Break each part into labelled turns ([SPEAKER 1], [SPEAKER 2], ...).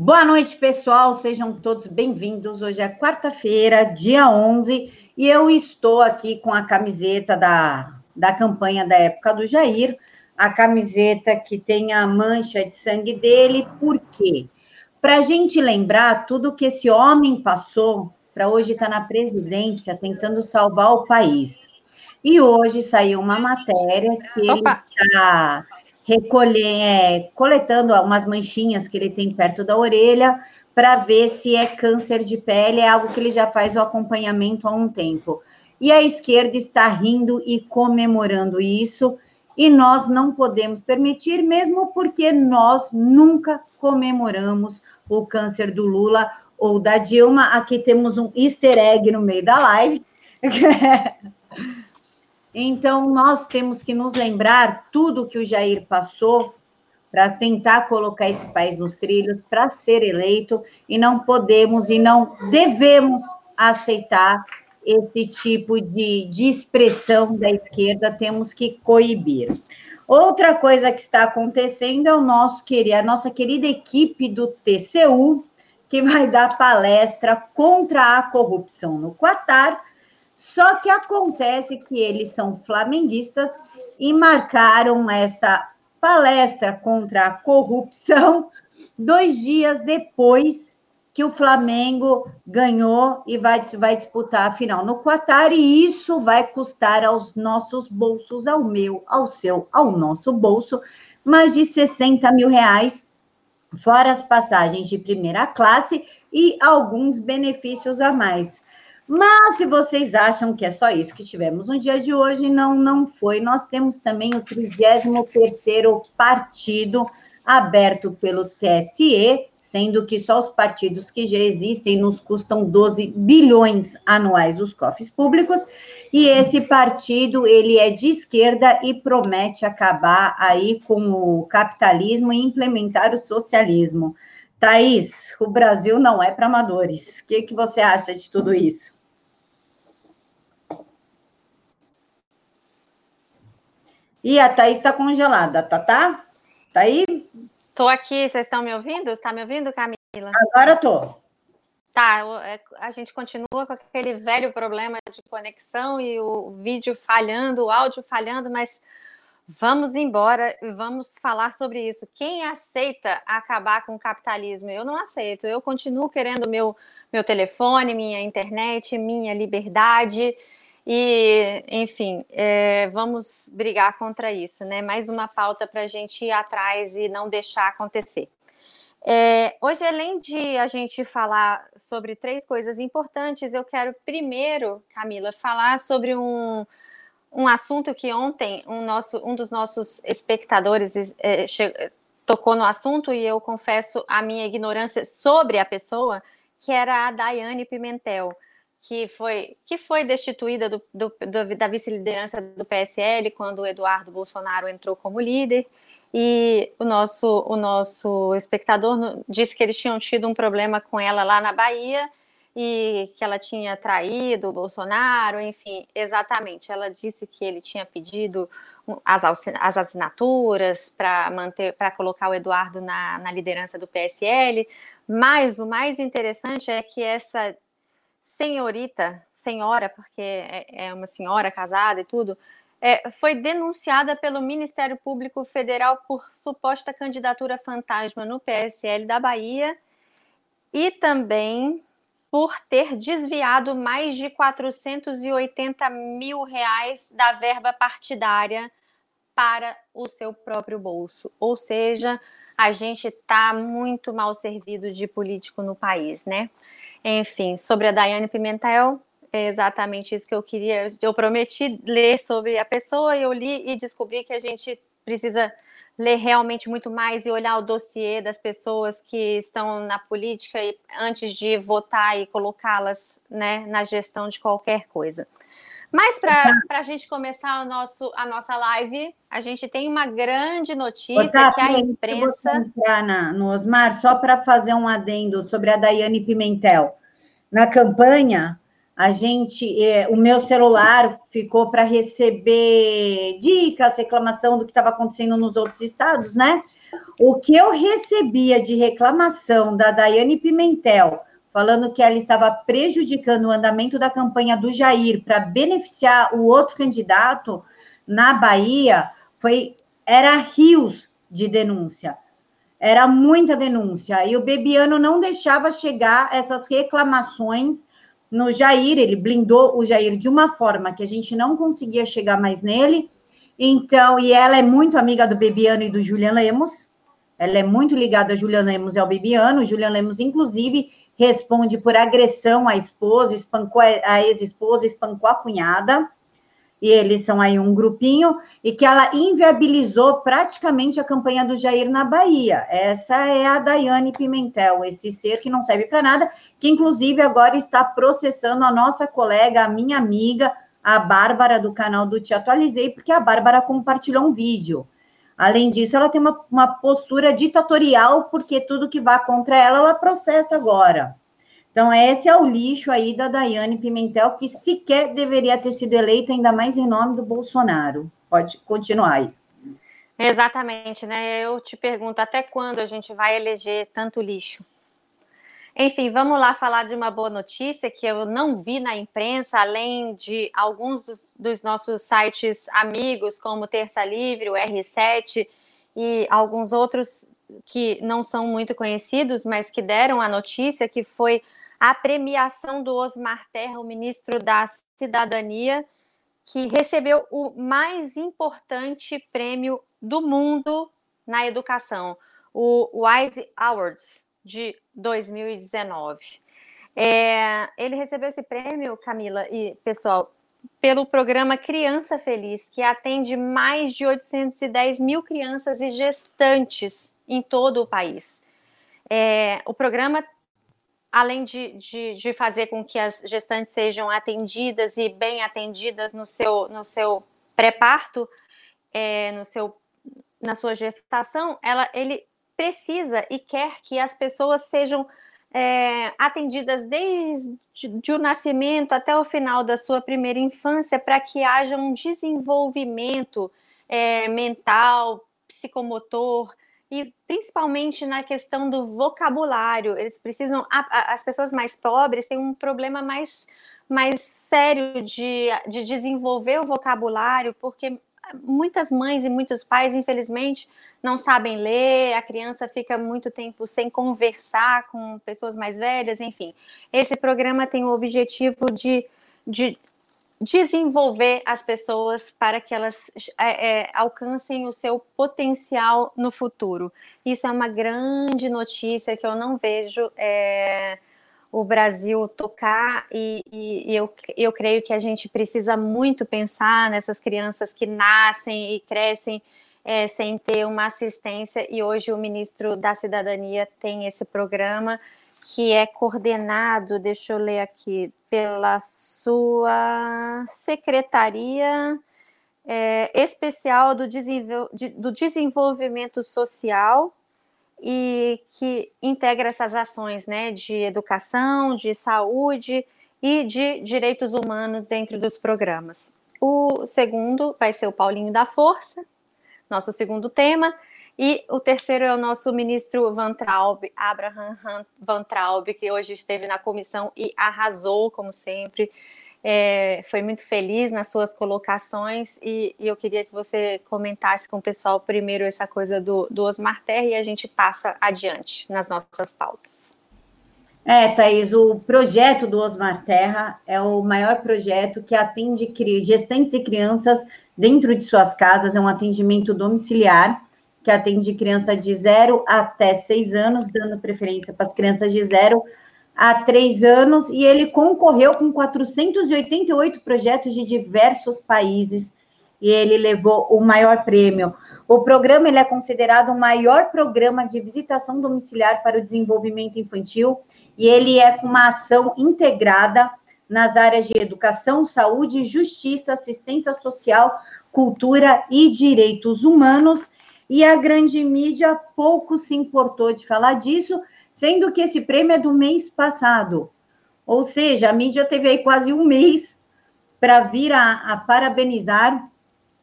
[SPEAKER 1] Boa noite, pessoal. Sejam todos bem-vindos. Hoje é quarta-feira, dia 11, e eu estou aqui com a camiseta da, da campanha da época do Jair, a camiseta que tem a mancha de sangue dele. Por quê? Para a gente lembrar tudo que esse homem passou para hoje estar tá na presidência tentando salvar o país. E hoje saiu uma matéria que ele está recolher, é, coletando algumas manchinhas que ele tem perto da orelha para ver se é câncer de pele, é algo que ele já faz o acompanhamento há um tempo. E a esquerda está rindo e comemorando isso, e nós não podemos permitir, mesmo porque nós nunca comemoramos o câncer do Lula ou da Dilma. Aqui temos um easter egg no meio da live. Então, nós temos que nos lembrar tudo que o Jair passou para tentar colocar esse país nos trilhos, para ser eleito, e não podemos e não devemos aceitar esse tipo de, de expressão da esquerda, temos que coibir. Outra coisa que está acontecendo é o nosso a nossa querida equipe do TCU, que vai dar palestra contra a corrupção no Quatar, só que acontece que eles são flamenguistas e marcaram essa palestra contra a corrupção dois dias depois que o Flamengo ganhou e vai, vai disputar a final no Qatar, e isso vai custar aos nossos bolsos, ao meu, ao seu, ao nosso bolso, mais de 60 mil reais, fora as passagens de primeira classe e alguns benefícios a mais. Mas se vocês acham que é só isso que tivemos no dia de hoje, não, não foi. Nós temos também o 33º partido aberto pelo TSE, sendo que só os partidos que já existem nos custam 12 bilhões anuais dos cofres públicos, e esse partido, ele é de esquerda e promete acabar aí com o capitalismo e implementar o socialismo. Thaís, o Brasil não é para amadores. O que, que você acha de tudo isso? E a Thaís está congelada, tá, tá? Tá aí?
[SPEAKER 2] Tô aqui, vocês estão me ouvindo? Tá me ouvindo, Camila?
[SPEAKER 1] Agora tô.
[SPEAKER 2] Tá, é, a gente continua com aquele velho problema de conexão e o vídeo falhando, o áudio falhando, mas vamos embora e vamos falar sobre isso. Quem aceita acabar com o capitalismo? Eu não aceito. Eu continuo querendo meu meu telefone, minha internet, minha liberdade. E, enfim, é, vamos brigar contra isso, né? Mais uma pauta para a gente ir atrás e não deixar acontecer. É, hoje, além de a gente falar sobre três coisas importantes, eu quero primeiro, Camila, falar sobre um, um assunto que ontem um, nosso, um dos nossos espectadores é, tocou no assunto e eu confesso a minha ignorância sobre a pessoa, que era a Daiane Pimentel que foi, que foi destituída do, do, do, da vice-liderança do PSL quando o Eduardo Bolsonaro entrou como líder. E o nosso, o nosso espectador disse que eles tinham tido um problema com ela lá na Bahia e que ela tinha traído o Bolsonaro, enfim, exatamente. Ela disse que ele tinha pedido as, as assinaturas para manter, para colocar o Eduardo na, na liderança do PSL. Mas o mais interessante é que essa senhorita, senhora, porque é, é uma senhora casada e tudo, é, foi denunciada pelo Ministério Público Federal por suposta candidatura fantasma no PSL da Bahia e também por ter desviado mais de 480 mil reais da verba partidária para o seu próprio bolso. Ou seja, a gente está muito mal servido de político no país, né? Enfim, sobre a Daiane Pimentel, é exatamente isso que eu queria. Eu prometi ler sobre a pessoa e eu li e descobri que a gente precisa ler realmente muito mais e olhar o dossiê das pessoas que estão na política e, antes de votar e colocá-las né, na gestão de qualquer coisa. Mas para a gente começar o nosso, a nossa live, a gente tem uma grande notícia que a imprensa.
[SPEAKER 1] Entrar na, no Osmar, só para fazer um adendo sobre a Daiane Pimentel. Na campanha, a gente, é, o meu celular ficou para receber dicas, reclamação do que estava acontecendo nos outros estados, né? O que eu recebia de reclamação da Daiane Pimentel, falando que ela estava prejudicando o andamento da campanha do Jair para beneficiar o outro candidato na Bahia, foi era rios de denúncia. Era muita denúncia. E o Bebiano não deixava chegar essas reclamações no Jair, ele blindou o Jair de uma forma que a gente não conseguia chegar mais nele. Então, e ela é muito amiga do Bebiano e do Julian Lemos. Ela é muito ligada a Julian Lemos e ao Bebiano. Julian Lemos, inclusive, responde por agressão à esposa, espancou a ex-esposa, espancou a cunhada e eles são aí um grupinho, e que ela inviabilizou praticamente a campanha do Jair na Bahia. Essa é a Daiane Pimentel, esse ser que não serve para nada, que inclusive agora está processando a nossa colega, a minha amiga, a Bárbara, do canal do Te Atualizei, porque a Bárbara compartilhou um vídeo. Além disso, ela tem uma, uma postura ditatorial, porque tudo que vá contra ela, ela processa agora. Então, esse é o lixo aí da Daiane Pimentel, que sequer deveria ter sido eleita, ainda mais em nome do Bolsonaro. Pode continuar aí.
[SPEAKER 2] Exatamente, né? Eu te pergunto, até quando a gente vai eleger tanto lixo? Enfim, vamos lá falar de uma boa notícia que eu não vi na imprensa, além de alguns dos, dos nossos sites amigos, como Terça Livre, o R7 e alguns outros que não são muito conhecidos, mas que deram a notícia, que foi a premiação do Osmar Terra, o ministro da Cidadania, que recebeu o mais importante prêmio do mundo na educação, o Wise Awards de 2019. É, ele recebeu esse prêmio, Camila e pessoal, pelo programa Criança Feliz, que atende mais de 810 mil crianças e gestantes em todo o país. É, o programa além de, de, de, fazer com que as gestantes sejam atendidas e bem atendidas no seu, no seu pré-parto, é, no seu, na sua gestação, ela, ele precisa e quer que as pessoas sejam é, atendidas desde o nascimento até o final da sua primeira infância, para que haja um desenvolvimento é, mental, psicomotor, e principalmente na questão do vocabulário. Eles precisam. A, a, as pessoas mais pobres têm um problema mais, mais sério de, de desenvolver o vocabulário, porque muitas mães e muitos pais, infelizmente, não sabem ler, a criança fica muito tempo sem conversar com pessoas mais velhas, enfim. Esse programa tem o objetivo de, de desenvolver as pessoas para que elas é, é, alcancem o seu potencial no futuro. Isso é uma grande notícia que eu não vejo é, o Brasil tocar e, e, e, eu, eu creio que a gente precisa muito pensar nessas crianças que nascem e crescem é, sem ter uma assistência e hoje o ministro da Cidadania tem esse programa que é coordenado, deixa eu ler aqui, pela sua Secretaria é, Especial do, Desenvol do Desenvolvimento Social e que integra essas ações né, de educação, de saúde e de direitos humanos dentro dos programas. O segundo vai ser o Paulinho da Força, nosso segundo tema, e o terceiro é o nosso ministro Van Traub, Abraham Van Traub, que hoje esteve na comissão e arrasou, como sempre. É, foi muito feliz nas suas colocações e, e, eu queria que você comentasse com o pessoal primeiro essa coisa do, do Osmar Terra e a gente passa adiante nas nossas pautas.
[SPEAKER 1] É, Thaís, o projeto do Osmar Terra é o maior projeto que atende gestantes e crianças dentro de suas casas, é um atendimento domiciliar que atende criança de 0 até 6 anos, dando preferência para as crianças de 0 a 3 anos, e ele concorreu com 488 projetos de diversos países, e ele levou o maior prêmio. O programa ele é considerado o maior programa de visitação domiciliar para o desenvolvimento infantil, e ele é com uma ação integrada nas áreas de educação, saúde, justiça, assistência social, cultura e direitos humanos, e a grande mídia pouco se importou de falar disso, sendo que esse prêmio é do mês passado. Ou seja, a mídia teve aí quase um mês para vir a, a parabenizar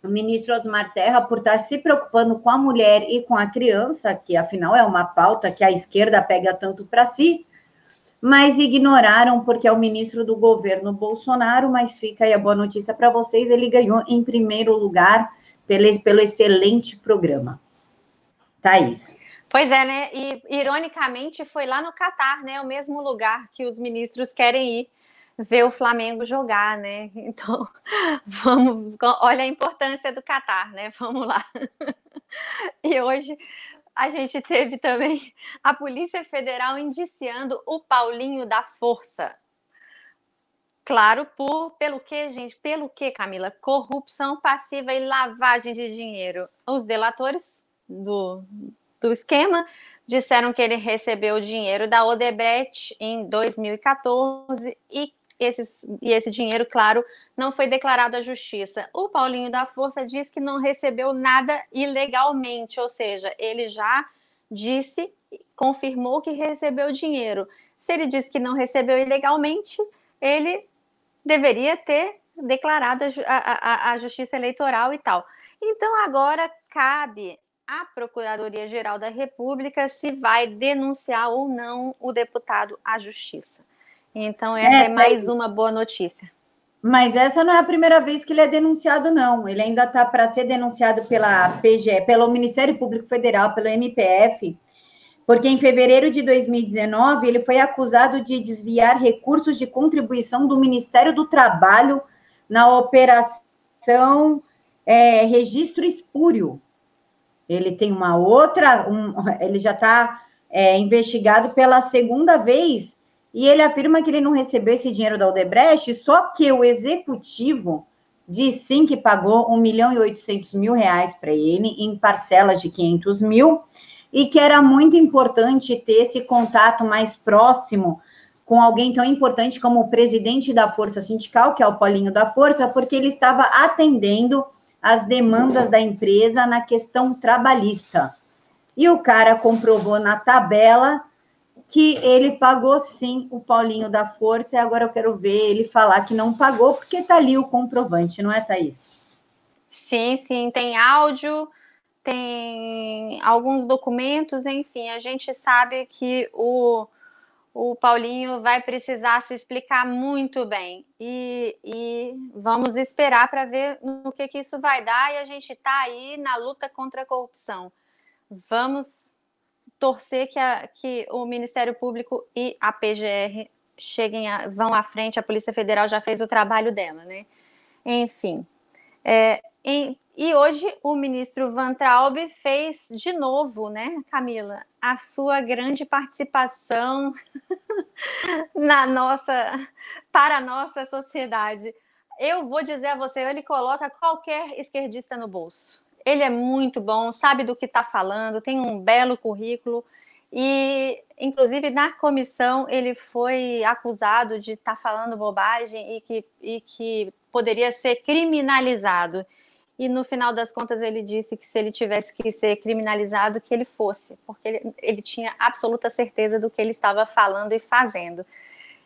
[SPEAKER 1] o ministro Osmar Terra por estar se preocupando com a mulher e com a criança, que afinal é uma pauta que a esquerda pega tanto para si, mas ignoraram porque é o ministro do governo Bolsonaro, mas fica aí a boa notícia para vocês, ele ganhou em primeiro lugar pelo, pelo excelente programa. Thaís.
[SPEAKER 2] Pois é, né? E ironicamente foi lá no Catar, né? O mesmo lugar que os ministros querem ir ver o Flamengo jogar, né? Então, vamos, olha a importância do Catar, né? Vamos lá. E hoje a gente teve também a Polícia Federal indiciando o Paulinho da Força. Claro, por pelo que, gente? Pelo que, Camila? Corrupção passiva e lavagem de dinheiro. Os delatores do, do esquema disseram que ele recebeu dinheiro da Odebrecht em 2014 e esses, e esse dinheiro, claro, não foi declarado à justiça. O Paulinho da Força diz que não recebeu nada ilegalmente, ou seja, ele já disse, confirmou que recebeu dinheiro. Se ele disse que não recebeu ilegalmente, ele deveria ter declarado a, a, a Justiça Eleitoral e tal. Então, agora cabe à Procuradoria-Geral da República se vai denunciar ou não o deputado à Justiça. Então, essa é, é mais uma boa notícia.
[SPEAKER 1] Mas essa não é a primeira vez que ele é denunciado, não. Ele ainda está para ser denunciado pela PGE, pelo Ministério Público Federal, pelo MPF, porque em fevereiro de 2019 ele foi acusado de desviar recursos de contribuição do Ministério do Trabalho na operação é, Registro Espúrio. Ele tem uma outra, um, ele já está é, investigado pela segunda vez e ele afirma que ele não recebeu esse dinheiro da Odebrecht, só que o executivo diz sim que pagou 1 milhão e 800 mil reais para ele, em parcelas de 500 mil, e que era muito importante ter esse contato mais próximo com alguém tão importante como o presidente da Força Sindical, que é o Paulinho da Força, porque ele estava atendendo as demandas da empresa na questão trabalhista. E o cara comprovou na tabela que ele pagou sim o Paulinho da Força, e agora eu quero ver ele falar que não pagou, porque está ali o comprovante, não é, Thaís?
[SPEAKER 2] Sim, sim, tem áudio, tem alguns documentos, enfim, a gente sabe que o, o Paulinho vai precisar se explicar muito bem. E, e vamos esperar para ver no que, que isso vai dar, e a gente está aí na luta contra a corrupção. Vamos torcer que, a, que o Ministério Público e a PGR cheguem a, vão à frente, a Polícia Federal já fez o trabalho dela, né? Enfim. É, em, e hoje o ministro Van Traub fez de novo, né, Camila, a sua grande participação na nossa para a nossa sociedade. Eu vou dizer a você, ele coloca qualquer esquerdista no bolso. Ele é muito bom, sabe do que está falando, tem um belo currículo. E, inclusive, na comissão, ele foi acusado de estar tá falando bobagem e que, e que poderia ser criminalizado. E no final das contas, ele disse que se ele tivesse que ser criminalizado, que ele fosse, porque ele, ele tinha absoluta certeza do que ele estava falando e fazendo.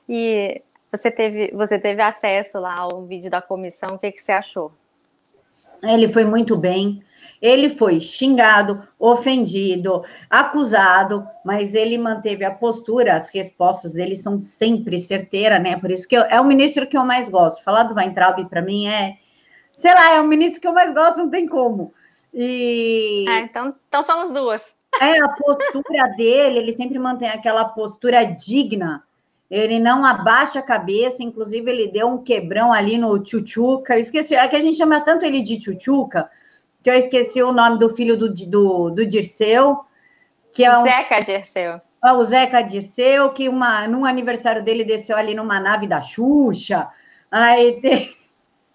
[SPEAKER 2] E você teve, você teve acesso lá ao vídeo da comissão, o que, que você achou?
[SPEAKER 1] Ele foi muito bem. Ele foi xingado, ofendido, acusado, mas ele manteve a postura, as respostas dele são sempre certeiras, né? Por isso que eu, é o ministro que eu mais gosto. Falar do Weintraub para mim é, sei lá, é o ministro que eu mais gosto, não tem como.
[SPEAKER 2] E é, então, então somos duas.
[SPEAKER 1] É a postura dele, ele sempre mantém aquela postura digna. Ele não abaixa a cabeça, inclusive ele deu um quebrão ali no Tchutchuca. Eu esqueci, é que a gente chama tanto ele de Tchutchuca, que eu esqueci o nome do filho do, do, do Dirceu,
[SPEAKER 2] que é um, Zeca Dirceu.
[SPEAKER 1] É o Zeca Dirceu, que uma, num aniversário dele desceu ali numa nave da Xuxa. Aí te,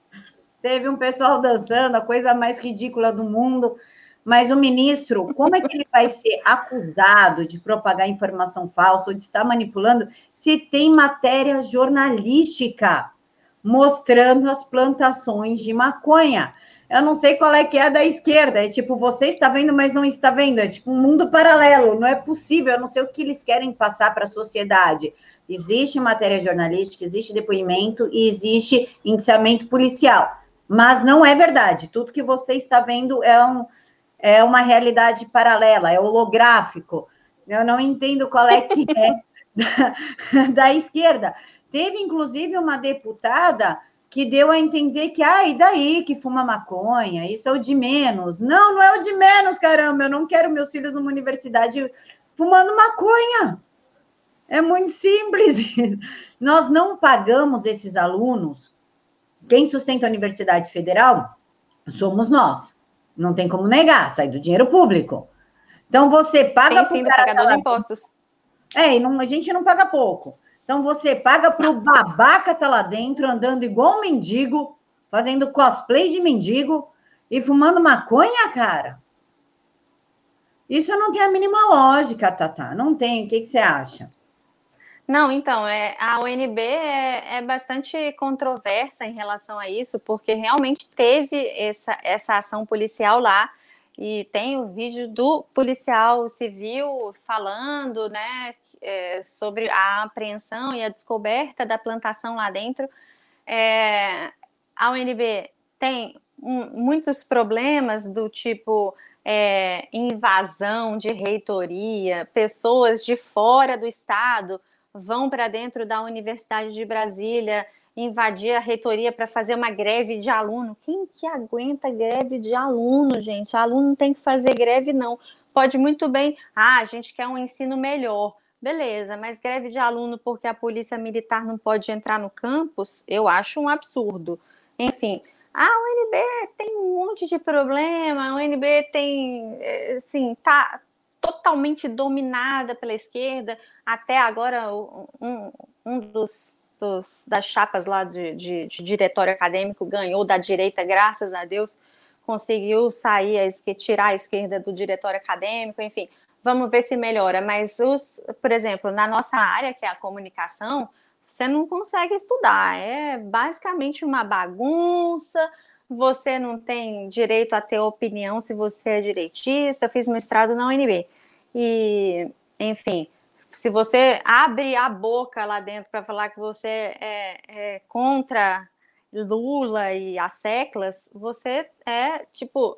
[SPEAKER 1] teve um pessoal dançando, a coisa mais ridícula do mundo. Mas o ministro, como é que ele vai ser acusado de propagar informação falsa ou de estar manipulando se tem matéria jornalística mostrando as plantações de maconha? Eu não sei qual é que é da esquerda. É tipo, você está vendo, mas não está vendo. É tipo um mundo paralelo. Não é possível. Eu não sei o que eles querem passar para a sociedade. existe matéria jornalística, existe depoimento e existe indiciamento policial. Mas não é verdade. Tudo que você está vendo é, um, é uma realidade paralela, é holográfico. Eu não entendo qual é que é da, da esquerda. Teve, inclusive, uma deputada que deu a entender que, ah, e daí que fuma maconha? Isso é o de menos. Não, não é o de menos, caramba. Eu não quero meus filhos numa universidade fumando maconha. É muito simples. Nós não pagamos esses alunos. Quem sustenta a Universidade Federal somos nós. Não tem como negar, sai do dinheiro público. Então você paga
[SPEAKER 2] para o pagador de impostos.
[SPEAKER 1] É, e não, a gente não paga pouco. Então você paga para o babaca tá lá dentro, andando igual um mendigo, fazendo cosplay de mendigo e fumando maconha, cara. Isso não tem a mínima lógica, Tata. Não tem. O que, que você acha?
[SPEAKER 2] Não, então, é, a UNB é, é, bastante controversa em relação a isso, porque realmente teve essa, essa ação policial lá, e tem o vídeo do policial civil falando, né, é, sobre a apreensão e a descoberta da plantação lá dentro. É, a UNB tem um, muitos problemas do tipo é, invasão de reitoria, pessoas de fora do estado vão para dentro da Universidade de Brasília invadir a reitoria para fazer uma greve de aluno. Quem que aguenta greve de aluno, gente? Aluno não tem que fazer greve, não. Pode muito bem, ah, a gente quer um ensino melhor. Beleza, mas greve de aluno porque a polícia militar não pode entrar no campus, eu acho um absurdo. Enfim, a UNB tem um monte de problema, a UNB tem, eh, assim, tá totalmente dominada pela esquerda. Até agora, um, um dos, dos, das chapas lá de, de, de diretório acadêmico ganhou da direita, graças a Deus, conseguiu sair, a, tirar a esquerda do diretório acadêmico, enfim vamos ver se melhora. Mas, os, por exemplo, na nossa área, que é a comunicação, você não consegue estudar. É basicamente uma bagunça. Você não tem direito a ter opinião se você é direitista. Eu fiz mestrado na UNB. E, enfim, se você abre a boca lá dentro para falar que você é, é contra Lula e as seclas, você é, tipo,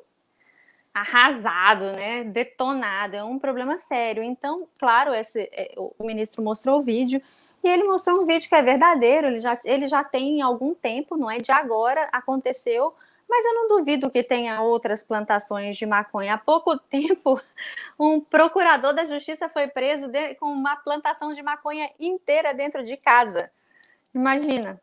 [SPEAKER 2] arrasado, né, detonado, é um problema sério. Então, claro, esse, é, o ministro mostrou o vídeo e ele mostrou um vídeo que é verdadeiro, ele já, ele já tem algum tempo, não é de agora, aconteceu, mas eu não duvido que tenha outras plantações de maconha. Há pouco tempo, um procurador da justiça foi preso de, com uma plantação de maconha inteira dentro de casa. Imagina.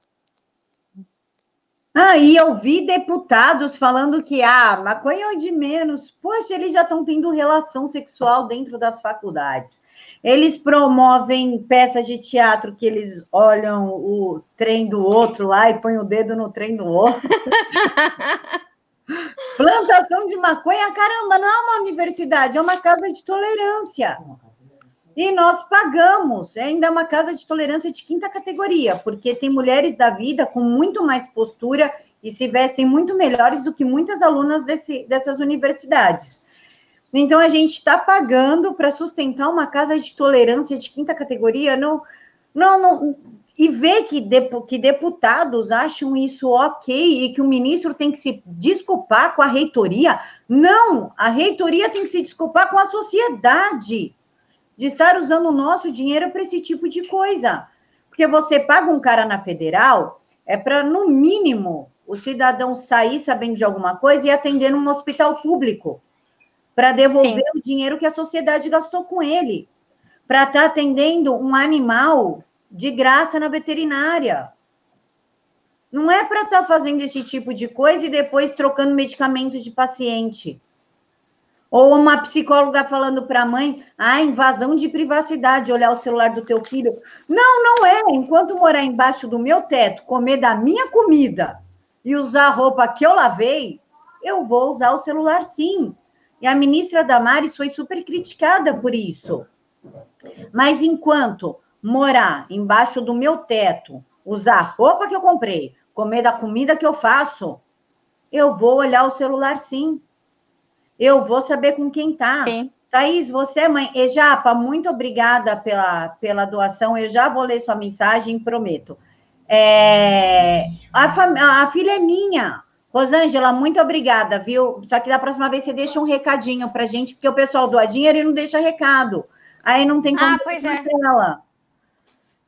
[SPEAKER 1] Ah, e eu vi deputados falando que ah, maconha é de menos. Poxa, eles já estão tendo relação sexual dentro das faculdades. Eles promovem peças de teatro que eles olham o trem do outro lá e põem o dedo no trem do outro. Plantação de maconha, caramba, não é uma universidade, é uma casa de tolerância. E nós pagamos, é ainda uma casa de tolerância de quinta categoria, porque tem mulheres da vida com muito mais postura e se vestem muito melhores do que muitas alunas desse, dessas universidades. Então, a gente está pagando para sustentar uma casa de tolerância de quinta categoria, não, não, não, e ver que, que deputados acham isso ok e que o ministro tem que se desculpar com a reitoria. Não, a reitoria tem que se desculpar com a sociedade de estar usando o nosso dinheiro para esse tipo de coisa. Porque você paga um cara na federal, é para, no mínimo, o cidadão sair sabendo de alguma coisa e atender num hospital público, para devolver Sim. o dinheiro que a sociedade gastou com ele, para estar tá atendendo um animal de graça na veterinária. Não é para estar tá fazendo esse tipo de coisa e depois trocando medicamentos de paciente. Ou uma psicóloga falando para a mãe, ah, invasão de privacidade, olhar o celular do teu filho. Não, não é. Enquanto morar embaixo do meu teto, comer da minha comida e usar a roupa que eu lavei, eu vou usar o celular sim. E a ministra Damares foi super criticada por isso. Mas enquanto morar embaixo do meu teto, usar a roupa que eu comprei, comer da comida que eu faço, eu vou olhar o celular sim eu vou saber com quem tá. Sim. Thaís, você é mãe. Ejapa, muito obrigada pela, pela doação. Eu já vou ler sua mensagem, prometo. É, a, fam... a filha é minha. Rosângela, muito obrigada, viu? Só que da próxima vez você deixa um recadinho pra gente, porque o pessoal doa dinheiro e não deixa recado. Aí não tem como
[SPEAKER 2] ah, pois é.
[SPEAKER 1] ela.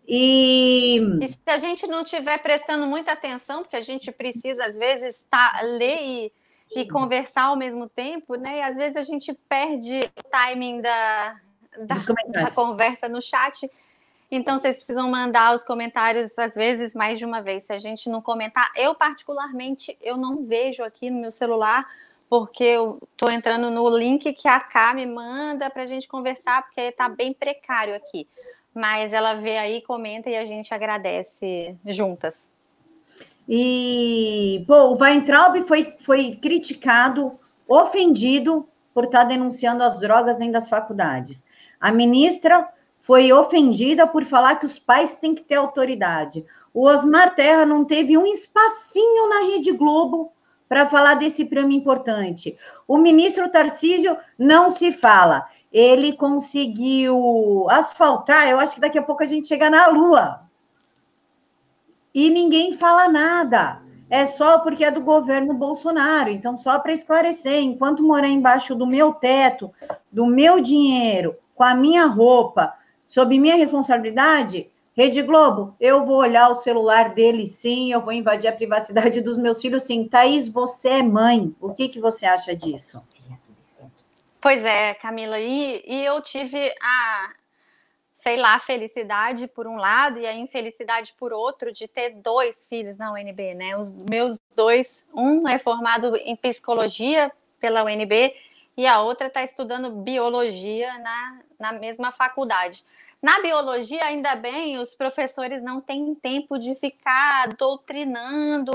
[SPEAKER 1] E...
[SPEAKER 2] e... se a gente não estiver prestando muita atenção, porque a gente precisa, às vezes, tá, ler e, e conversar ao mesmo tempo, né? E às vezes a gente perde o timing da, da, da conversa no chat. Então, vocês precisam mandar os comentários, às vezes, mais de uma vez. Se a gente não comentar, eu, particularmente, eu não vejo aqui no meu celular, porque eu estou entrando no link que a Cá me manda para a gente conversar, porque está bem precário aqui. Mas ela vê aí, comenta e a gente agradece juntas.
[SPEAKER 1] E, pô, o Weintraub foi, foi criticado, ofendido por estar tá denunciando as drogas dentro das faculdades. A ministra foi ofendida por falar que os pais têm que ter autoridade. O Osmar Terra não teve um espacinho na Rede Globo para falar desse prêmio importante. O ministro Tarcísio não se fala. Ele conseguiu asfaltar, eu acho que daqui a pouco a gente chega na Lua. E ninguém fala nada. É só porque é do governo Bolsonaro. Então, só para esclarecer, enquanto morar embaixo do meu teto, do meu dinheiro, com a minha roupa, sob minha responsabilidade, Rede Globo, eu vou olhar o celular dele sim, eu vou invadir a privacidade dos meus filhos sim. Thaís, você é mãe, o que, que você acha disso?
[SPEAKER 2] Pois é, Camila, e, e eu tive a, sei lá, felicidade por um lado e a infelicidade por outro de ter dois filhos na UNB, né? Os meus dois, um é formado em psicologia pela UNB e a outra está estudando biologia na, na mesma faculdade. Na biologia, ainda bem, os professores não têm tempo de ficar doutrinando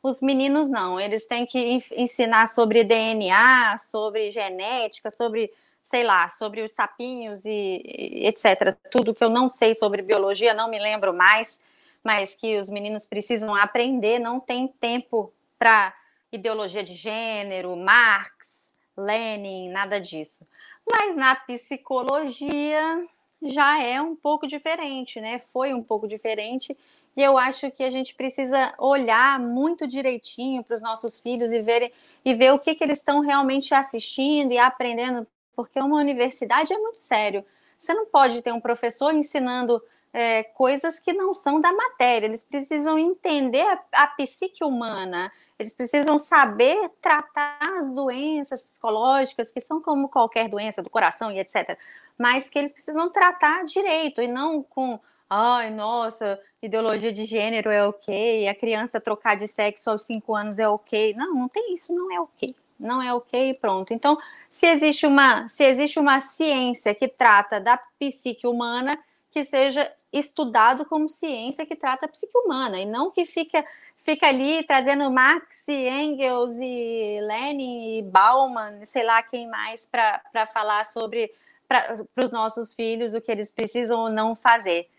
[SPEAKER 2] os meninos, não. Eles têm que ensinar sobre DNA, sobre genética, sobre, sei lá, sobre os sapinhos e, etc. Tudo que eu não sei sobre biologia, não me lembro mais, mas que os meninos precisam aprender, não tem tempo para ideologia de gênero, Marx, Lenin, nada disso. Mas na psicologia já é um pouco diferente, né? Foi um pouco diferente. E eu acho que a gente precisa olhar muito direitinho para os nossos filhos e ver, e ver o que, que eles estão realmente assistindo e aprendendo, porque uma universidade é muito sério. Você não pode ter um professor ensinando é, coisas que não são da matéria, eles precisam entender a, a, psique humana, eles precisam saber tratar as doenças psicológicas, que são como qualquer doença do coração e etc., mas que eles precisam tratar direito e não com, ai, nossa, ideologia de gênero é ok, a criança trocar de sexo aos cinco anos é ok. Não, não tem isso, não é ok. Não é ok, pronto. Então, se existe uma, se existe uma ciência que trata da psique humana, que seja estudado como ciência que trata a psique humana, e não que fica, fica ali trazendo Marx, Engels e Lenin e Bauman, sei lá quem mais, para falar sobre para os nossos filhos o que eles precisam ou não fazer.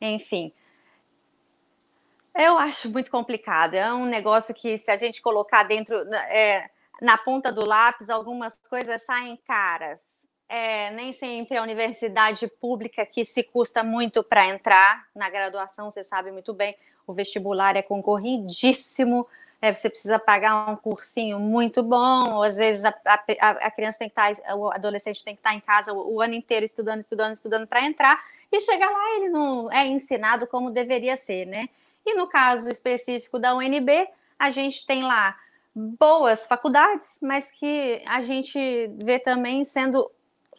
[SPEAKER 2] Enfim. Eu acho muito complicado. É um negócio que, se a gente colocar dentro, é, na ponta do lápis, algumas coisas saem caras é, nem sempre a universidade pública que se custa muito para entrar na graduação, você sabe muito bem, o vestibular é concorridíssimo, é, você precisa pagar um cursinho muito bom, ou às vezes a, a, a, criança tem que estar, tá, o adolescente tem que estar tá em casa o, o ano inteiro estudando, estudando, estudando para entrar, e chegar lá ele não é ensinado como deveria ser, né? E no caso específico da UNB, a gente tem lá boas faculdades, mas que a gente vê também sendo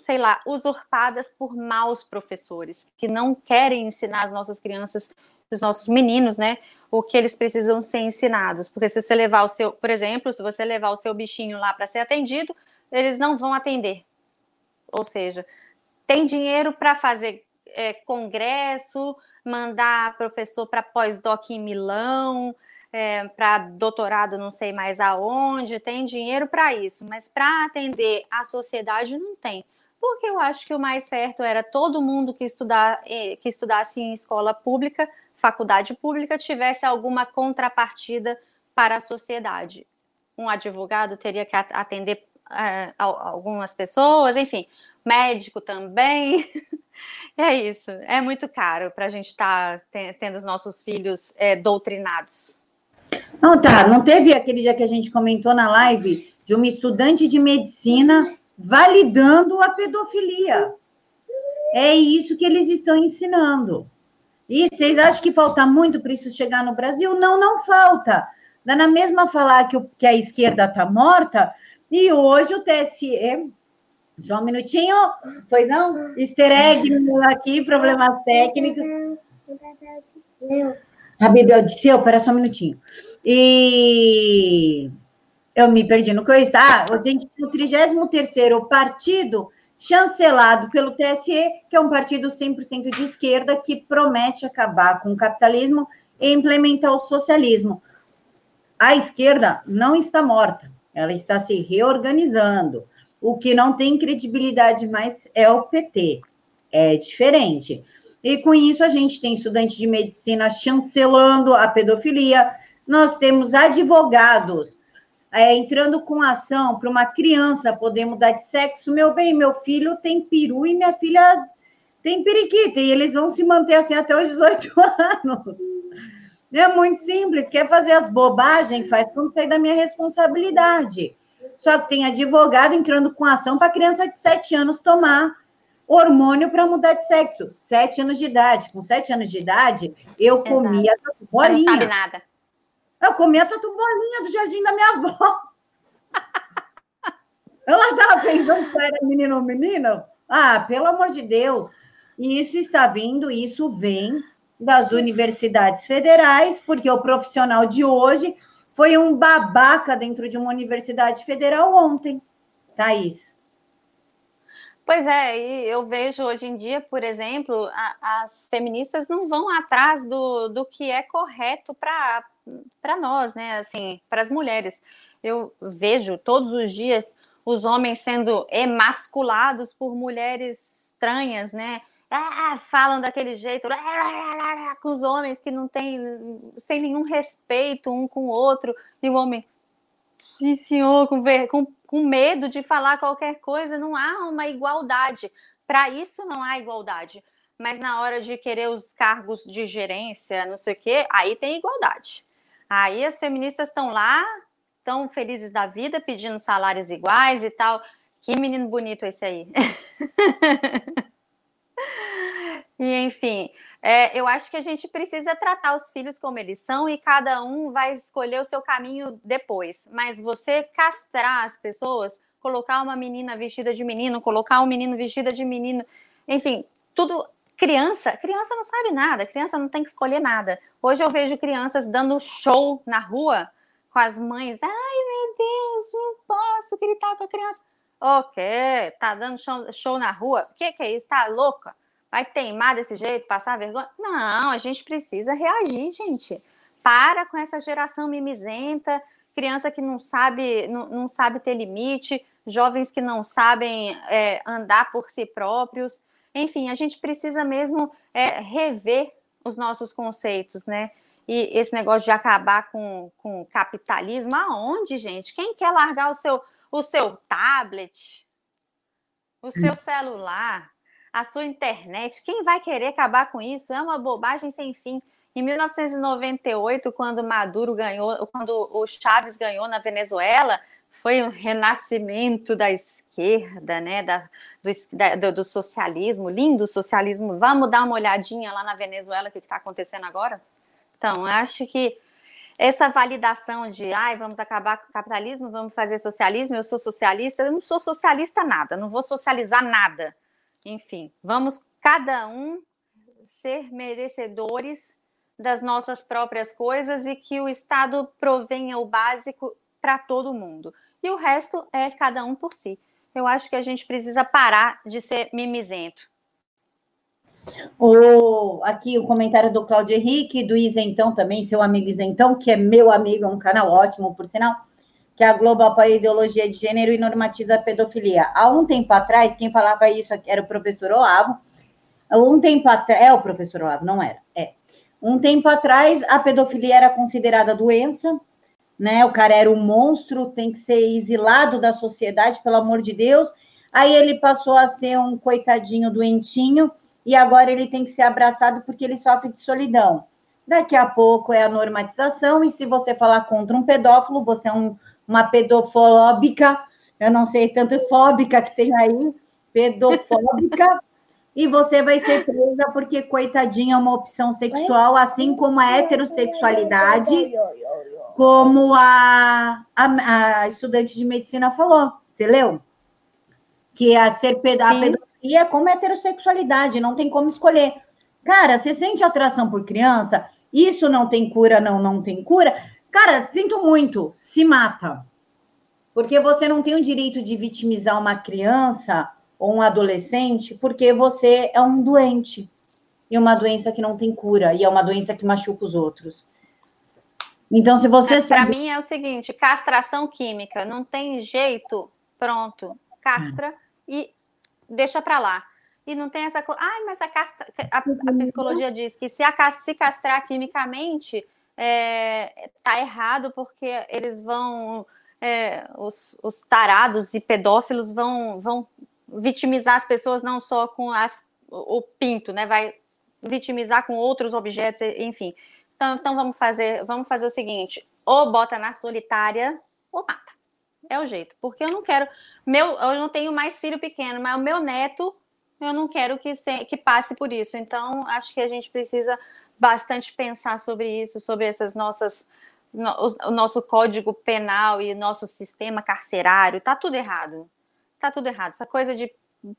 [SPEAKER 2] sei lá, usurpadas por maus professores que não querem ensinar as nossas crianças, os nossos meninos, né, o que eles precisam ser ensinados. Porque se você levar o seu, por exemplo, se você levar o seu bichinho lá para ser atendido, eles não vão atender. Ou seja, tem dinheiro para fazer é, congresso, mandar professor para pós-doc em Milão, é, para doutorado não sei mais aonde, tem dinheiro para isso, mas para atender a sociedade não tem porque eu acho que o mais certo era todo mundo que, estudar, eh, que estudasse em escola pública, faculdade pública, tivesse alguma contrapartida para a sociedade. Um advogado teria que atender é, algumas pessoas, enfim, médico também. É isso, é muito caro para a gente estar tá tendo os nossos filhos é, doutrinados.
[SPEAKER 1] Não, tá, não teve aquele dia que a gente comentou na live de uma estudante de medicina validando a pedofilia. É isso que eles estão ensinando. E vocês acham que falta muito para isso chegar no Brasil? Não, não falta. Dá na mesma falar que, o, que a esquerda está morta, e hoje o TSE. Só um minutinho, pois não? Easter egg aqui, problemas técnicos. A Bíblia Odisseu, espera só um minutinho. E eu me perdi no que eu estava. Ah, gente, o 33 partido chancelado pelo TSE, que é um partido 100% de esquerda que promete acabar com o capitalismo e implementar o socialismo. A esquerda não está morta, ela está se reorganizando. O que não tem credibilidade mais é o PT. É diferente. E com isso, a gente tem estudante de medicina chancelando a pedofilia, nós temos advogados é, entrando com ação para uma criança poder mudar de sexo, meu bem, meu filho tem peru e minha filha tem periquita, e eles vão se manter assim até os 18 anos. É muito simples, quer fazer as bobagens, faz quando sair da minha responsabilidade. Só que tem advogado entrando com ação para criança de 7 anos tomar hormônio para mudar de sexo. 7 anos de idade. Com 7 anos de idade, eu Exato. comia
[SPEAKER 2] bolinha. Você não sabe nada.
[SPEAKER 1] Eu comia tatu bolinha do jardim da minha avó. Ela estava pensando se era menino ou menina. Ah, pelo amor de Deus. E isso está vindo, isso vem das universidades federais, porque o profissional de hoje foi um babaca dentro de uma universidade federal ontem, Thaís.
[SPEAKER 2] Pois é, e eu vejo hoje em dia, por exemplo, a, as feministas não vão atrás do, do que é correto para nós, né? Assim, para as mulheres. Eu vejo todos os dias os homens sendo emasculados por mulheres estranhas, né? Ah, falam daquele jeito com os homens que não tem sem nenhum respeito um com o outro e o homem sim senhor com, com, com medo de falar qualquer coisa não há uma igualdade para isso não há igualdade mas na hora de querer os cargos de gerência não sei o que aí tem igualdade Aí as feministas estão lá, tão felizes da vida, pedindo salários iguais e tal. Que menino bonito esse aí. e enfim, é, eu acho que a gente precisa tratar os filhos como eles são e cada um vai escolher o seu caminho depois. Mas você castrar as pessoas, colocar uma menina vestida de menino, colocar um menino vestido de menino, enfim, tudo Criança, criança não sabe nada, criança não tem que escolher nada. Hoje eu vejo crianças dando show na rua com as mães. Ai, meu Deus, não posso gritar com a criança. O quê? Tá dando show, show na rua? O que, que é isso? Tá louca? Vai teimar desse jeito, passar vergonha? Não, a gente precisa reagir, gente. Para com essa geração mimizenta, criança que não sabe, não, não sabe ter limite, jovens que não sabem é, andar por si próprios. Enfim, a gente precisa mesmo é, rever os nossos conceitos, né? E esse negócio de acabar com, com o capitalismo, aonde, gente? Quem quer largar o seu, o seu tablet, o seu celular, a sua internet? Quem vai querer acabar com isso? É uma bobagem sem fim. Em 1998, quando Maduro ganhou, quando o Chaves ganhou na Venezuela, foi um renascimento da esquerda, né, da, do, da, do, socialismo, lindo socialismo. Vamos dar uma olhadinha lá na Venezuela, o que está acontecendo agora? Então, acho que essa validação de, ai, vamos acabar com o capitalismo, vamos fazer socialismo, eu sou socialista, eu não sou socialista nada, não vou socializar nada. Enfim, vamos cada um ser merecedores das nossas próprias coisas e que o Estado provenha o básico para todo mundo. E o resto é cada um por si. Eu acho que a gente precisa parar de ser mimizento.
[SPEAKER 1] O, aqui o comentário do Claudio Henrique, do Isentão também, seu amigo Isentão, que é meu amigo, é um canal ótimo, por sinal, que a Globo apoia a ideologia de gênero e normatiza a pedofilia. Há um tempo atrás, quem falava isso era o professor Olavo. Um tempo atrás, é o professor Olavo, não era? É. Um tempo atrás, a pedofilia era considerada doença, né? O cara era um monstro, tem que ser exilado da sociedade, pelo amor de Deus. Aí ele passou a ser um coitadinho doentinho e agora ele tem que ser abraçado porque ele sofre de solidão. Daqui a pouco é a normatização, e se você falar contra um pedófilo, você é um, uma pedofóbica, eu não sei tanto fóbica que tem aí, pedofóbica, e você vai ser presa porque, coitadinha, é uma opção sexual, assim como a heterossexualidade, como a, a, a estudante de medicina falou. Você leu? Que a ser peda a pedofilia é como a heterossexualidade, não tem como escolher. Cara, você sente atração por criança? Isso não tem cura, não, não tem cura. Cara, sinto muito, se mata. Porque você não tem o direito de vitimizar uma criança ou um adolescente, porque você é um doente. E uma doença que não tem cura, e é uma doença que machuca os outros. Então, se você.
[SPEAKER 2] Para mim é o seguinte: castração química, não tem jeito, pronto, castra é. e deixa para lá. E não tem essa coisa. Ai, mas a, castra... a, a psicologia diz que se, a, se castrar quimicamente, é, tá errado, porque eles vão. É, os, os, tarados e pedófilos vão, vão vitimizar as pessoas não só com as, o pinto, né? Vai vitimizar com outros objetos, enfim. Então, então vamos fazer, vamos fazer o seguinte: ou bota na solitária ou mata. É o jeito, porque eu não quero. Meu, eu não tenho mais filho pequeno, mas o meu neto eu não quero que, se, que passe por isso. Então, acho que a gente precisa bastante pensar sobre isso, sobre essas nossas. No, o, o nosso código penal e nosso sistema carcerário, tá tudo errado. Tá tudo errado. Essa coisa de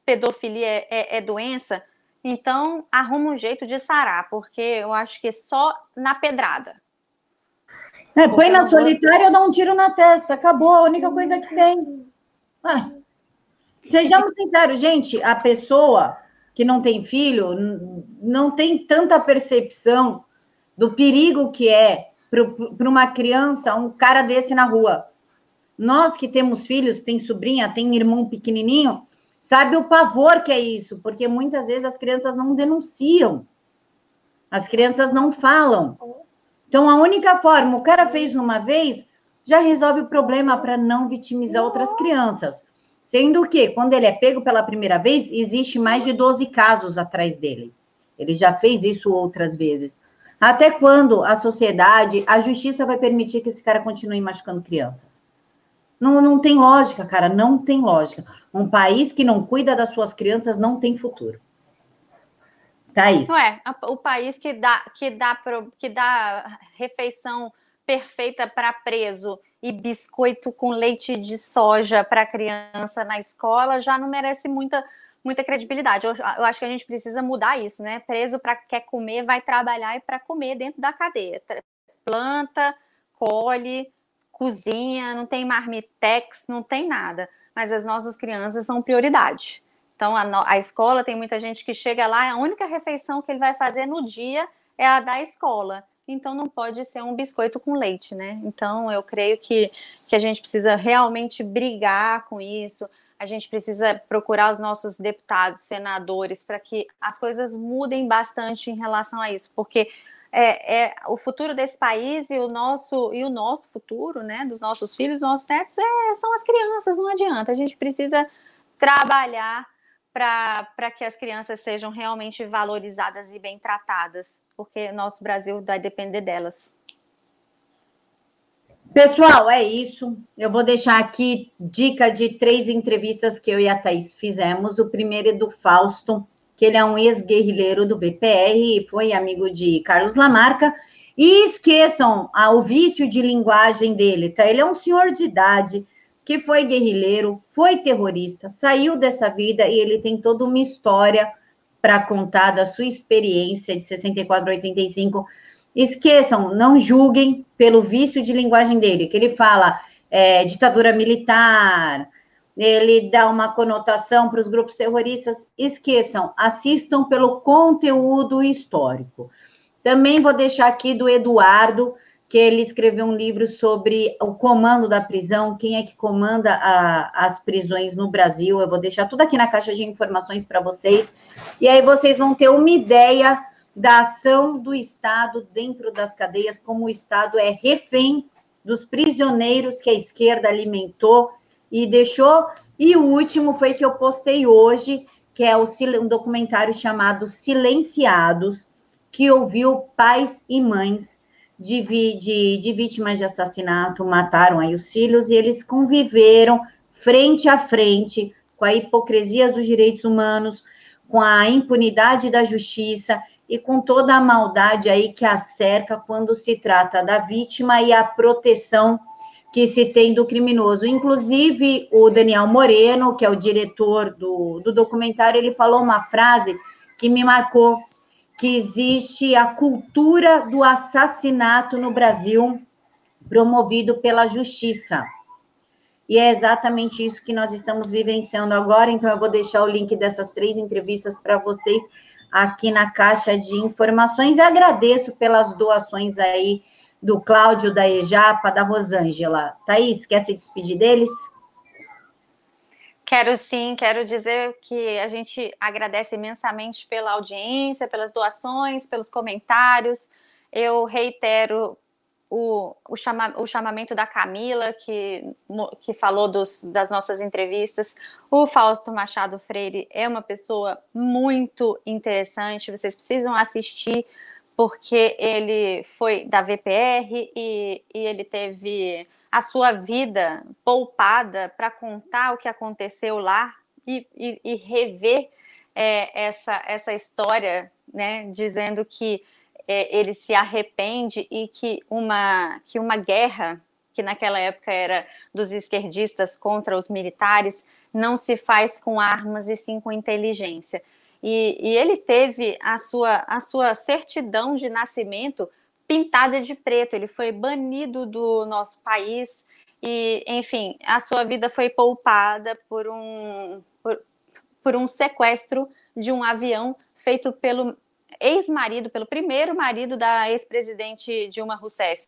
[SPEAKER 2] pedofilia é, é, é doença, então arruma um jeito de sarar, porque eu acho que é só na pedrada.
[SPEAKER 1] É, põe na solitária ou dá um tiro na testa, acabou, a única coisa que tem. Ah. Sejamos sinceros, gente, a pessoa que não tem filho não tem tanta percepção do perigo que é para uma criança um cara desse na rua. Nós que temos filhos, tem sobrinha, tem irmão pequenininho, sabe o pavor que é isso, porque muitas vezes as crianças não denunciam, as crianças não falam. Então, a única forma, o cara fez uma vez, já resolve o problema para não vitimizar outras crianças. Sendo que, quando ele é pego pela primeira vez, existe mais de 12 casos atrás dele. Ele já fez isso outras vezes. Até quando a sociedade, a justiça vai permitir que esse cara continue machucando crianças? Não, não tem lógica, cara, não tem lógica. Um país que não cuida das suas crianças não tem futuro.
[SPEAKER 2] Tá isso. Não é, o país que dá, que dá, que dá refeição perfeita para preso e biscoito com leite de soja para criança na escola já não merece muita muita credibilidade. Eu, eu, acho que a gente precisa mudar isso, né? Preso para quer comer, vai trabalhar e para comer dentro da cadeia. Planta, colhe, cozinha, não tem marmitex, não tem nada. Mas as nossas crianças são prioridade. Então, a, a escola tem muita gente que chega lá, a única refeição que ele vai fazer no dia é a da escola então não pode ser um biscoito com leite, né? Então eu creio que, que a gente precisa realmente brigar com isso, a gente precisa procurar os nossos deputados, senadores, para que as coisas mudem bastante em relação a isso, porque é, é, o futuro desse país e o nosso e o nosso futuro, né, dos nossos filhos, dos nossos netos, é, são as crianças, não adianta. A gente precisa trabalhar para que as crianças sejam realmente valorizadas e bem tratadas, porque nosso Brasil vai depender delas.
[SPEAKER 1] Pessoal, é isso. Eu vou deixar aqui dica de três entrevistas que eu e a Thaís fizemos. O primeiro é do Fausto, que ele é um ex-guerrilheiro do BPR e foi amigo de Carlos Lamarca. E esqueçam ah, o vício de linguagem dele, tá? Ele é um senhor de idade, que foi guerrilheiro, foi terrorista, saiu dessa vida e ele tem toda uma história para contar da sua experiência de 64 a 85. Esqueçam, não julguem pelo vício de linguagem dele, que ele fala é, ditadura militar, ele dá uma conotação para os grupos terroristas. Esqueçam, assistam pelo conteúdo histórico. Também vou deixar aqui do Eduardo, que ele escreveu um livro sobre o comando da prisão, quem é que comanda a, as prisões no Brasil. Eu vou deixar tudo aqui na caixa de informações para vocês. E aí vocês vão ter uma ideia da ação do Estado dentro das cadeias, como o Estado é refém dos prisioneiros que a esquerda alimentou e deixou. E o último foi que eu postei hoje, que é o, um documentário chamado Silenciados, que ouviu pais e mães de, de, de vítimas de assassinato, mataram aí os filhos, e eles conviveram frente a frente com a hipocrisia dos direitos humanos, com a impunidade da justiça e com toda a maldade aí que a cerca quando se trata da vítima e a proteção que se tem do criminoso. Inclusive, o Daniel Moreno, que é o diretor do, do documentário, ele falou uma frase que me marcou, que existe a cultura do assassinato no Brasil, promovido pela justiça. E é exatamente isso que nós estamos vivenciando agora. Então, eu vou deixar o link dessas três entrevistas para vocês aqui na caixa de informações. E agradeço pelas doações aí do Cláudio, da Ejapa, da Rosângela. Thaís, quer se despedir deles?
[SPEAKER 2] Quero sim, quero dizer que a gente agradece imensamente pela audiência, pelas doações, pelos comentários. Eu reitero o, o, chama, o chamamento da Camila, que, que falou dos, das nossas entrevistas. O Fausto Machado Freire é uma pessoa muito interessante, vocês precisam assistir porque ele foi da VPR e, e ele teve a sua vida poupada para contar o que aconteceu lá e, e, e rever é, essa, essa história, né, dizendo que é, ele se arrepende e que uma, que uma guerra, que naquela época era dos esquerdistas contra os militares, não se faz com armas e sim com inteligência. E, e ele teve a sua, a sua certidão de nascimento pintada de preto, ele foi banido do nosso país e, enfim, a sua vida foi poupada por um, por, por um sequestro de um avião feito pelo ex-marido, pelo primeiro marido da ex-presidente Dilma Rousseff.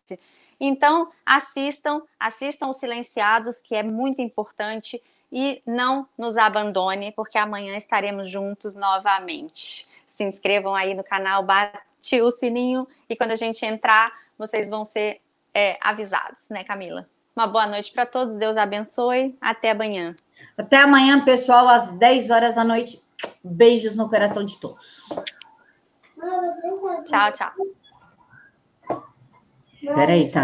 [SPEAKER 2] Então, assistam, assistam os silenciados, que é muito importante e não nos abandone, porque amanhã estaremos juntos novamente. Se inscrevam aí no canal, bate o sininho e quando a gente entrar, vocês vão ser é, avisados, né, Camila? Uma boa noite para todos, Deus abençoe, até amanhã.
[SPEAKER 1] Até amanhã, pessoal, às 10 horas da noite. Beijos no coração de todos.
[SPEAKER 2] Tchau, tchau.
[SPEAKER 1] Peraí, tá?